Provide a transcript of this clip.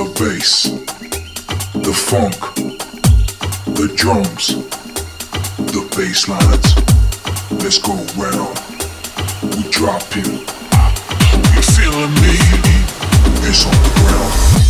The bass, the funk, the drums, the bass lines. Let's go round. We dropping. You feeling me? It's on the ground.